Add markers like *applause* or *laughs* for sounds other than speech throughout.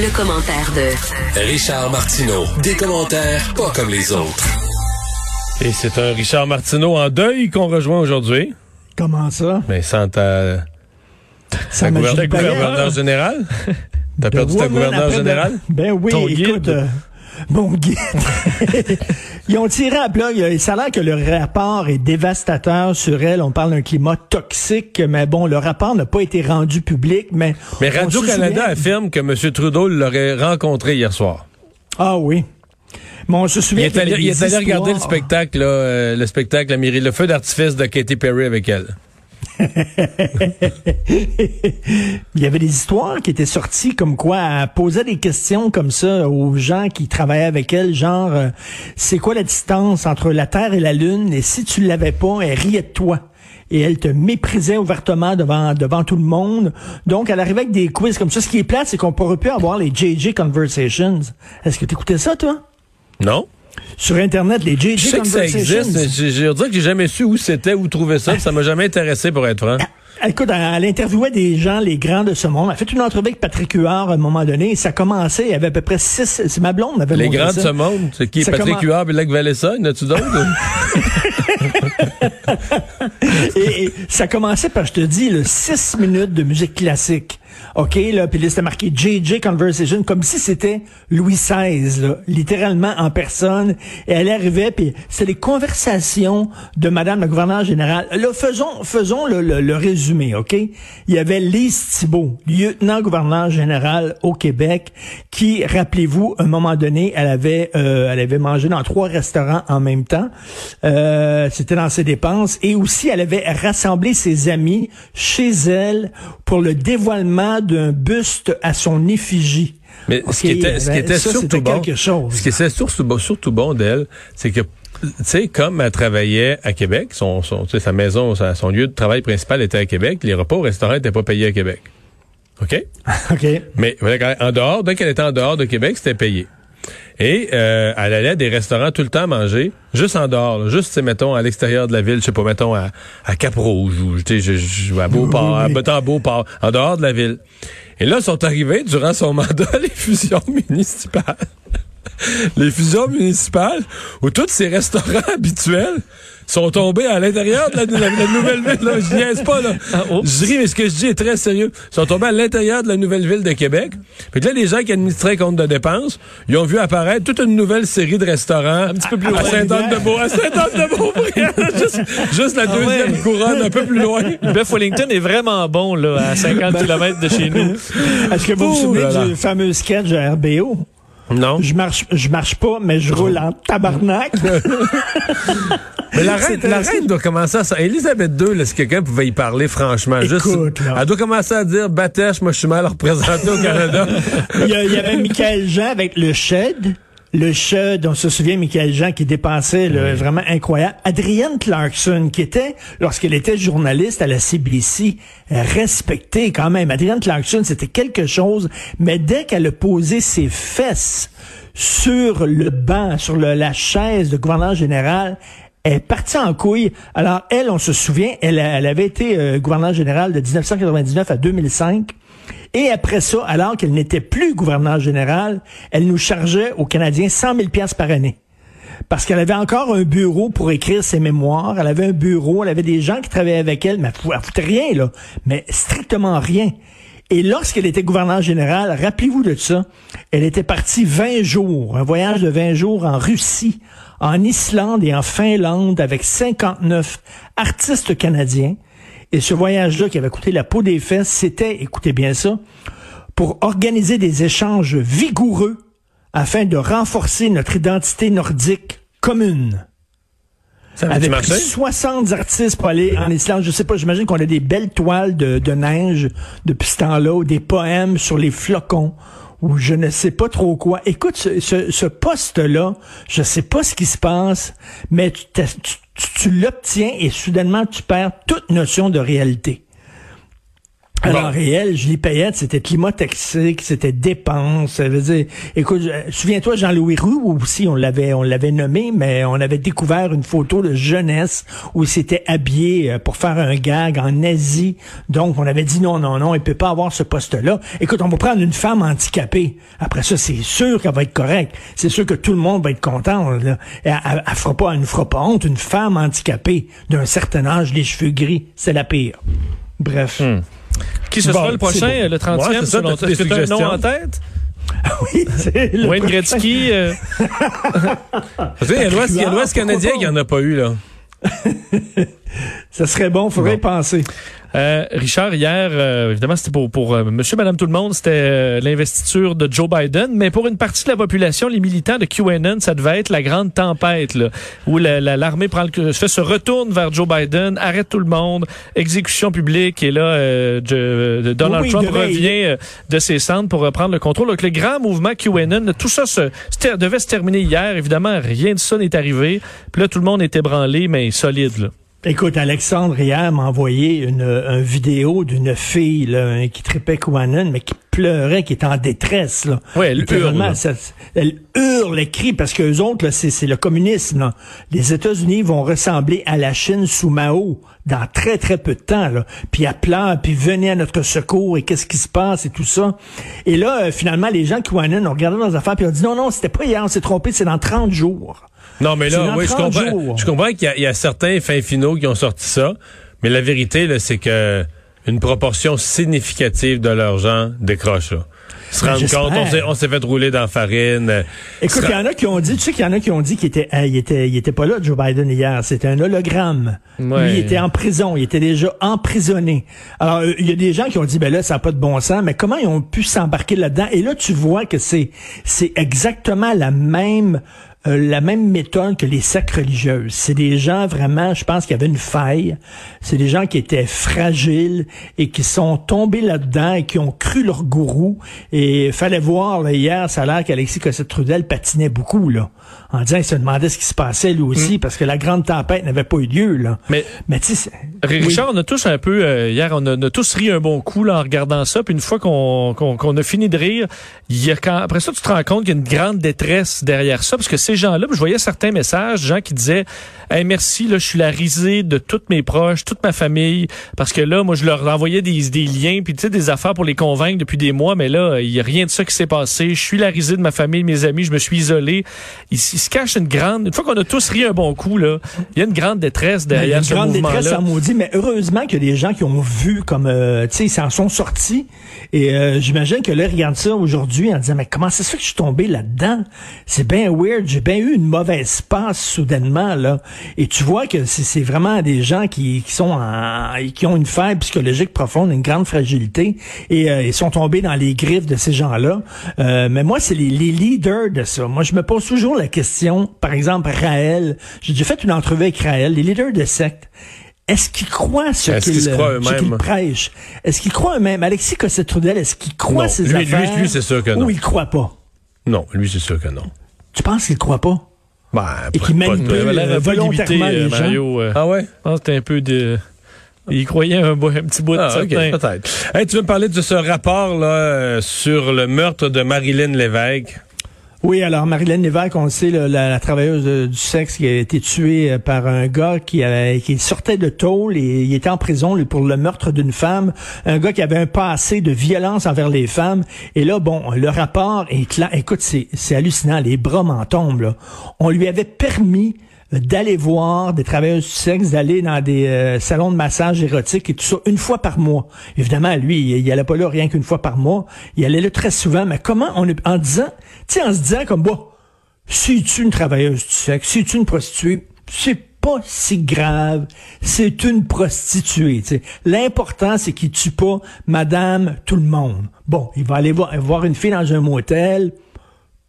Le, commentaire de Richard Martineau. Des commentaires pas comme les autres. Et c'est un Richard Martineau en deuil qu'on rejoint aujourd'hui. Comment ça? Mais sans ta, Ça gouverneur général? *laughs* T'as perdu ta gouverneur général? Ben oui, Ton écoute, guide? euh, mon guide. *laughs* Ils ont tiré à plat. Il ça a l'air que le rapport est dévastateur sur elle. On parle d'un climat toxique, mais bon, le rapport n'a pas été rendu public. Mais, Mais Radio-Canada souvient- affirme que M. Trudeau l'aurait rencontré hier soir. Ah oui. Mais on se Il souvient est allé, il est allé regarder le spectacle, là, euh, le spectacle le feu d'artifice de Katy Perry avec elle. *laughs* Il y avait des histoires qui étaient sorties comme quoi elle posait des questions comme ça aux gens qui travaillaient avec elle, genre euh, c'est quoi la distance entre la Terre et la Lune? Et si tu l'avais pas, elle riait de toi. Et elle te méprisait ouvertement devant devant tout le monde. Donc, elle arrivait avec des quiz comme ça. Ce qui est plate, c'est qu'on pourrait plus avoir les JJ Conversations. Est-ce que tu écoutais ça, toi? Non? Sur Internet, les JJ Je sais que ça existe, mais je, je veux dire que j'ai jamais su où c'était, où trouver ça, ça m'a jamais intéressé pour être franc. Écoute, elle, interviewait des gens, les grands de ce monde. Elle a fait une entrevue avec Patrick Huard à un moment donné. Et ça commençait, il y avait à peu près six... C'est ma blonde, m'avait Les grands de ce monde, c'est qui? Ça Patrick commence- Huard et Lac Valessa, y en a-tu d'autres? *laughs* et, et ça commençait par, je te dis, le six minutes de musique classique. OK, là, puis là, c'était marqué JJ Conversation, comme si c'était Louis XVI, là, littéralement en personne. Et elle arrivait, puis c'est les conversations de Madame la gouverneure générale. Là, faisons, faisons le, le- le résumé, OK? Il y avait Lise Thibault, lieutenant-gouverneur général au Québec, qui, rappelez-vous, à un moment donné, elle avait, euh, elle avait mangé dans trois restaurants en même temps. Euh, c'était dans ses dépenses. Et aussi, elle avait rassemblé ses amis chez elle pour le dévoilement d'un buste à son effigie. Mais ce qui était, ce qui ben, était ça, surtout bon, chose. ce qui était surtout, bon- surtout bon d'elle, c'est que, tu sais, comme elle travaillait à Québec, son, sa maison, sa- son lieu de travail principal était à Québec, les repas au restaurant n'étaient pas payés à Québec. OK? *laughs* OK. Mais en dehors, dès qu'elle était en dehors de Québec, c'était payé. Et euh, elle allait à des restaurants tout le temps manger, juste en dehors, là, juste, mettons, à l'extérieur de la ville, je sais pas, mettons, à, à Cap-Rouge, ou, je- je- à Beauport, Oui, oui. à Beauport, en dehors de la ville. Et là, sont arrivées, durant son *laughs* mandat, les fusions municipales. Les fusions municipales, où tous ces restaurants *laughs* habituels sont tombés à l'intérieur de la, de la- de la nouvelle ville. Là. Je niaise pas, là. Je ris, mais ce que je dis est très sérieux. Ils sont tombés à l'intérieur de la nouvelle ville de Québec. Fait que là, les gens qui administraient compte de dépenses, ils ont vu apparaître toute une nouvelle série de restaurants. Un petit peu plus loin. À Saint-Anne-de-Beau, à Saint-Anne-de-Beaupré. *laughs* juste, juste la deuxième ouais. couronne, un peu plus loin. Le bœuf Wellington est vraiment bon, là, à 50 km de chez nous. *laughs* Est-ce que vous vous souvenez là là. du fameux sketch de RBO? Non. Je marche, je marche pas, mais je roule en tabarnak. *laughs* Mais la reine, la reine doit commencer à... ça. Elisabeth II, là, si quelqu'un pouvait y parler franchement, juste, là. elle doit commencer à dire, Batèche, moi je suis mal représenté au Canada. *laughs* il, y a- il y avait Michael Jean avec le Shed. Le Shed, on se souvient, Michael Jean qui dépensait là, vraiment incroyable. Adrienne Clarkson, qui était, lorsqu'elle était journaliste à la CBC, respectée quand même. Adrienne Clarkson, c'était quelque chose, mais dès qu'elle a posé ses fesses sur le banc, sur le- la chaise de gouverneur général, elle est partie en couille. Alors, elle, on se souvient, elle avait été euh, gouverneur général de 1999 à 2005. Et après ça, alors qu'elle n'était plus gouverneur général, elle nous chargeait aux Canadiens 100 000 pièces par année. Parce qu'elle avait encore un bureau pour écrire ses mémoires. Elle avait un bureau, elle avait des gens qui travaillaient avec elle, mais elle fou- elle foutait rien, là. Mais strictement rien. Et lorsqu'elle était gouverneur général, rappelez-vous de ça, elle était partie 20 jours, un voyage de 20 jours en Russie, en Islande et en Finlande avec 59 artistes canadiens. Et ce voyage-là qui avait coûté la peau des fesses, c'était, écoutez bien ça, pour organiser des échanges vigoureux afin de renforcer notre identité nordique commune. avait pris 60 artistes pour aller en Islande. Je sais pas, j'imagine qu'on a des belles toiles de, de neige depuis ce temps-là, ou des poèmes sur les flocons ou je ne sais pas trop quoi. Écoute, ce, ce, ce poste-là, je sais pas ce qui se passe, mais tu, tu, tu l'obtiens et soudainement tu perds toute notion de réalité. Alors, en réel, Julie Payette, c'était climat toxique, c'était dépense. Ça veut dire, écoute, souviens-toi, Jean-Louis Roux aussi, on l'avait, on l'avait nommé, mais on avait découvert une photo de jeunesse où il s'était habillé euh, pour faire un gag en Asie. Donc, on avait dit non, non, non, il peut pas avoir ce poste-là. Écoute, on va prendre une femme handicapée. Après ça, c'est sûr qu'elle va être correcte. C'est sûr que tout le monde va être content. Là. Elle, elle, fera pas, elle ne fera pas honte. Une femme handicapée d'un certain âge, les cheveux gris, c'est la pire. Bref. Hmm. Qui ce sera le prochain, le 30e, ouais, selon toi? Est-ce que tu as un nom en tête? *laughs* oui, c'est Wayne Gretzky. Euh... *laughs* il y a l'Ouest canadien qui en a pas eu, là. *laughs* Ça serait bon, faudrait bon. y penser. Euh, Richard, hier, euh, évidemment, c'était pour, pour euh, monsieur, madame, tout le monde, c'était euh, l'investiture de Joe Biden, mais pour une partie de la population, les militants de QAnon, ça devait être la grande tempête, là, où l'armée prend le, fait, se retourne vers Joe Biden, arrête tout le monde, exécution publique, et là, de, Donald oui, Trump revient de ses centres pour reprendre le contrôle. Donc, le grand mouvement QAnon, tout ça se, devait se terminer hier. Évidemment, rien de ça n'est arrivé. Puis là, tout le monde était branlé, mais solide, là. Écoute, Alexandre hier m'a envoyé une, une vidéo d'une fille là, qui tripait Kouanen, mais qui pleurait, qui était en détresse. Là. Oui, elle hurle. Ça, elle hurle, elle crie, parce qu'eux autres, c'est le communisme. Là. Les États-Unis vont ressembler à la Chine sous Mao dans très, très peu de temps. Là. Puis elle pleure, puis venez à notre secours, et qu'est-ce qui se passe, et tout ça. Et là, euh, finalement, les gens Kouanen ont regardé leurs affaires, puis ont dit, non, non, c'était pas hier, on s'est trompé, c'est dans 30 jours. Non, mais là, oui, je comprends, je comprends qu'il y, y, a certains fins finaux qui ont sorti ça, mais la vérité, c'est que une proportion significative de leurs gens décrochent. Là se rendre compte, on s'est fait rouler dans la farine. Écoute, il y en a qui ont dit, tu sais qu'il y en a qui ont dit qu'il était, euh, il était, il était pas là, Joe Biden hier. C'était un hologramme. Lui, il était en prison. Il était déjà emprisonné. Alors, euh, il y a des gens qui ont dit, ben là, ça n'a pas de bon sens. Mais comment ils ont pu s'embarquer là-dedans? Et là, tu vois que c'est, c'est exactement la même la même méthode que les sectes religieuses. C'est des gens vraiment, je pense, qui avaient une faille. C'est des gens qui étaient fragiles et qui sont tombés là-dedans et qui ont cru leur gourou. Et fallait voir, là, hier, ça a l'air qu'Alexis Cossette-Trudel patinait beaucoup, là, en disant, il se demandait ce qui se passait lui aussi, mm. parce que la grande tempête n'avait pas eu lieu, là. Mais, mais tu sais... Richard, on a tous un peu, euh, hier, on a, tous ri un bon coup, là, en regardant ça, puis une fois qu'on qu'on a fini de rire, il y a quand, après ça, tu te rends compte qu'il y a une grande détresse derrière ça, parce que ces gens-là, je voyais certains messages, gens qui disaient hey, merci, là, je suis la risée de toutes mes proches, toute ma famille, parce que là, moi, je leur envoyais des, des liens, puis tu sais, des affaires pour les convaincre depuis des mois, mais là, il y a rien de ça qui s'est passé. Je suis la risée de ma famille, de mes amis, je me suis isolé. Il, il, se cache une grande, une fois qu'on a tous ri un bon coup, là, il y a une grande détresse derrière ce mouvement-là. Une grande détresse, ça maudit, mais heureusement qu'il y a des gens qui ont vu comme, euh, tu sais, ils s'en sont sortis, et euh, j'imagine que là, ils regardent ça aujourd'hui en disant, mais comment ça se fait que je suis tombé là-dedans? C'est bien weird, j'ai bien eu une mauvaise passe soudainement là. Et tu vois que c'est vraiment des gens qui, qui sont en, qui ont une faille psychologique profonde, une grande fragilité, et euh, ils sont tombés dans les griffes de ces gens-là. Euh, mais moi, c'est les, les, leaders de ça. Moi, je me pose toujours la question. Par exemple, Raël. J'ai déjà fait une entrevue avec Raël, les leaders de secte. Est-ce qu'ils croient ce qu'ils qu prêchent? Est-ce qu'ils croient eux-mêmes? Alexis Cossette-Trudel, est-ce qu'il croit ces lui, affaires? Lui, lui c'est sûr que non. Ou il croit pas? Non, lui, c'est sûr que non. Tu penses qu'il croit pas? Ben, et qui manipule euh, volontairement limité, les euh, gens. Mario, euh, ah ouais? Je pense que c'était un peu de... Il croyait un, un petit bout de ah, okay, peut-être. Hey, tu veux me parler de ce rapport là sur le meurtre de Marilyn Lévesque? Oui, alors Marilyn Lévesque, on le sait, la, travailleuse du sexe qui a été tuée euh, par un gars qui, sortait de tôle et il était en prison pour le meurtre d'une femme, un gars qui avait un passé de violence envers les femmes. Et là, bon, le rapport est là. Écoute, c'est hallucinant, les bras m'en tombent. Là. On lui avait permis d'aller voir des travailleurs du sexe, d'aller dans des euh, salons de massage érotique et tout ça une fois par mois. Évidemment, lui, il, il allait pas là rien qu'une fois par mois. Il allait là très souvent. Mais comment on en disant, tu en se disant comme bon, si tu une travailleuse du sexe, si tu une prostituée, c'est pas si grave, c'est une prostituée. L'important, c'est qu'il tue pas madame tout le monde. Bon, il va aller voir, voir une fille dans un motel,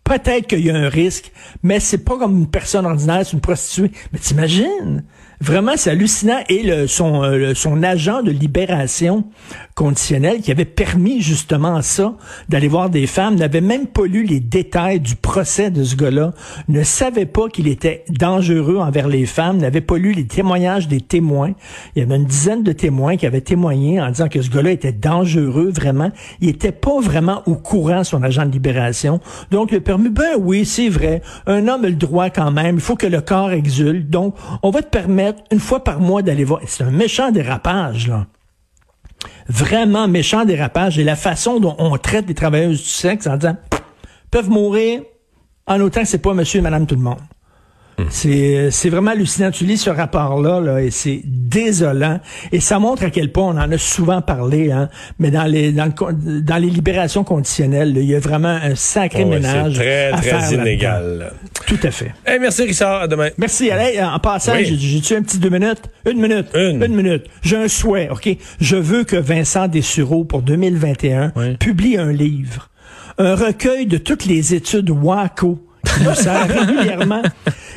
Peut-être qu'il y a un risque, mais c'est pas comme une personne ordinaire, c'est une prostituée. Mais t'imagines? Vraiment, c'est hallucinant. Et le, son, euh, son agent de libération conditionnelle qui avait permis justement ça, d'aller voir des femmes, n'avait même pas lu les détails du procès de ce gars-là, ne savait pas qu'il était dangereux envers les femmes, n'avait pas lu les témoignages des témoins. Il y avait une dizaine de témoins qui avaient témoigné en disant que ce gars-là était dangereux, vraiment. Il était pas vraiment au courant, son agent de libération. Donc, le permis, ben oui, c'est vrai. Un homme a le droit quand même. Il faut que le corps exulte. Donc, on va te permettre une fois par mois d'aller voir. C'est un méchant dérapage, là. Vraiment méchant dérapage. Et la façon dont on traite les travailleuses du sexe en disant peuvent mourir en autant que c'est pas monsieur et madame tout le monde. C'est, c'est vraiment hallucinant. Tu lis ce rapport-là, là, et c'est désolant. Et ça montre à quel point on en a souvent parlé, hein, mais dans les, dans, le, dans les libérations conditionnelles, là, il y a vraiment un sacré Ouais, ménage. c'est très, à très faire illégal. Tout à fait. Hey, merci Richard, à demain. Merci. Allez, en passant, Oui. j'ai- j'ai-tu un petit deux minutes? Une minute. Une. minute. J'ai un souhait, OK? Je veux que Vincent Dessureau, pour 2021, Oui. publie un livre. Un recueil de toutes les études WACO qui nous sert régulièrement.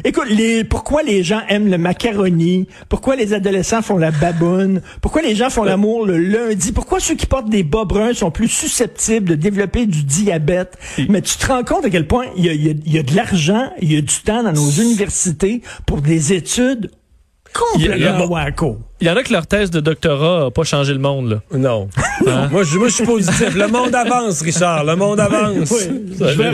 Écoute, les, pourquoi les gens aiment le macaroni? Pourquoi les adolescents font la baboune? Pourquoi les gens font l'amour le lundi? Pourquoi ceux qui portent des bas bruns sont plus susceptibles de développer du diabète? Mais tu te rends compte à quel point il y a, il y a- il y a de l'argent, il y a du temps dans nos universités pour des études complètement wacko. Il y en a que leur thèse de doctorat n'a pas changé le monde. Là. Non. moi, je, moi, je suis positif. Le monde avance, Richard. Le monde avance. Je vais